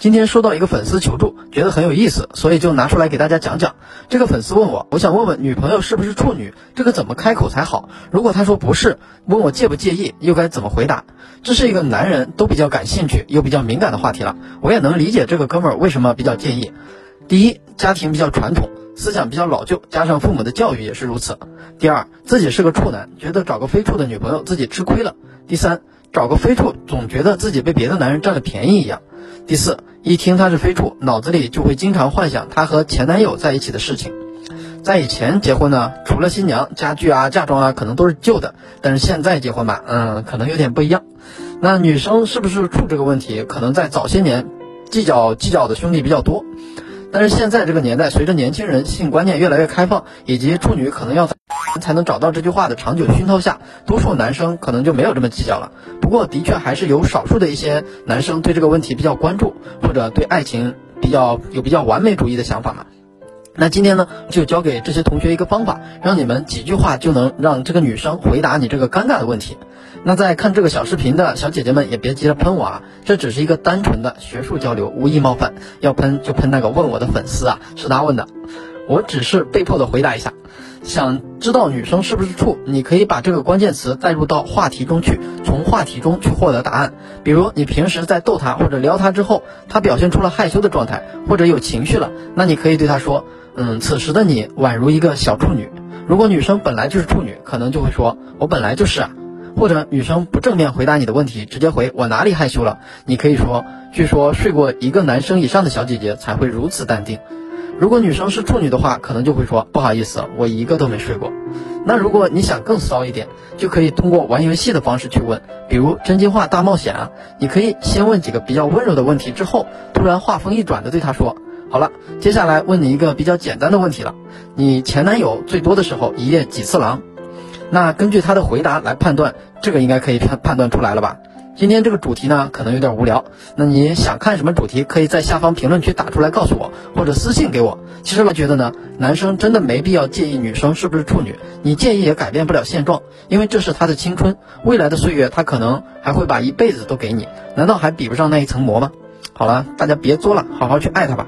今天收到一个粉丝求助，觉得很有意思，所以就拿出来给大家讲讲。这个粉丝问我，我想问问女朋友是不是处女，这个怎么开口才好？如果他说不是，问我介不介意，又该怎么回答？这是一个男人都比较感兴趣又比较敏感的话题了。我也能理解这个哥们儿为什么比较介意。第一，家庭比较传统，思想比较老旧，加上父母的教育也是如此。第二，自己是个处男，觉得找个非处的女朋友自己吃亏了。第三，找个非处总觉得自己被别的男人占了便宜一样。第四，一听他是非处，脑子里就会经常幻想他和前男友在一起的事情。在以前结婚呢，除了新娘家具啊、嫁妆啊，可能都是旧的。但是现在结婚吧，嗯，可能有点不一样。那女生是不是处这个问题，可能在早些年计较计较的兄弟比较多。但是现在这个年代，随着年轻人性观念越来越开放，以及处女可能要才能找到这句话的长久熏陶下，多数男生可能就没有这么计较了。不过，的确还是有少数的一些男生对这个问题比较关注，或者对爱情比较有比较完美主义的想法嘛。那今天呢，就教给这些同学一个方法，让你们几句话就能让这个女生回答你这个尴尬的问题。那在看这个小视频的小姐姐们也别急着喷我啊，这只是一个单纯的学术交流，无意冒犯。要喷就喷那个问我的粉丝啊，是他问的，我只是被迫的回答一下。想知道女生是不是处，你可以把这个关键词带入到话题中去，从话题中去获得答案。比如你平时在逗她或者撩她之后，她表现出了害羞的状态，或者有情绪了，那你可以对她说，嗯，此时的你宛如一个小处女。如果女生本来就是处女，可能就会说，我本来就是啊。或者女生不正面回答你的问题，直接回我哪里害羞了？你可以说，据说睡过一个男生以上的小姐姐才会如此淡定。如果女生是处女的话，可能就会说不好意思，我一个都没睡过。那如果你想更骚一点，就可以通过玩游戏的方式去问，比如真心话大冒险啊，你可以先问几个比较温柔的问题，之后突然话锋一转的对他说，好了，接下来问你一个比较简单的问题了，你前男友最多的时候一夜几次狼？那根据他的回答来判断，这个应该可以判判断出来了吧？今天这个主题呢，可能有点无聊。那你想看什么主题，可以在下方评论区打出来告诉我，或者私信给我。其实我觉得呢，男生真的没必要介意女生是不是处女，你介意也改变不了现状，因为这是他的青春，未来的岁月他可能还会把一辈子都给你，难道还比不上那一层膜吗？好了，大家别作了，好好去爱他吧。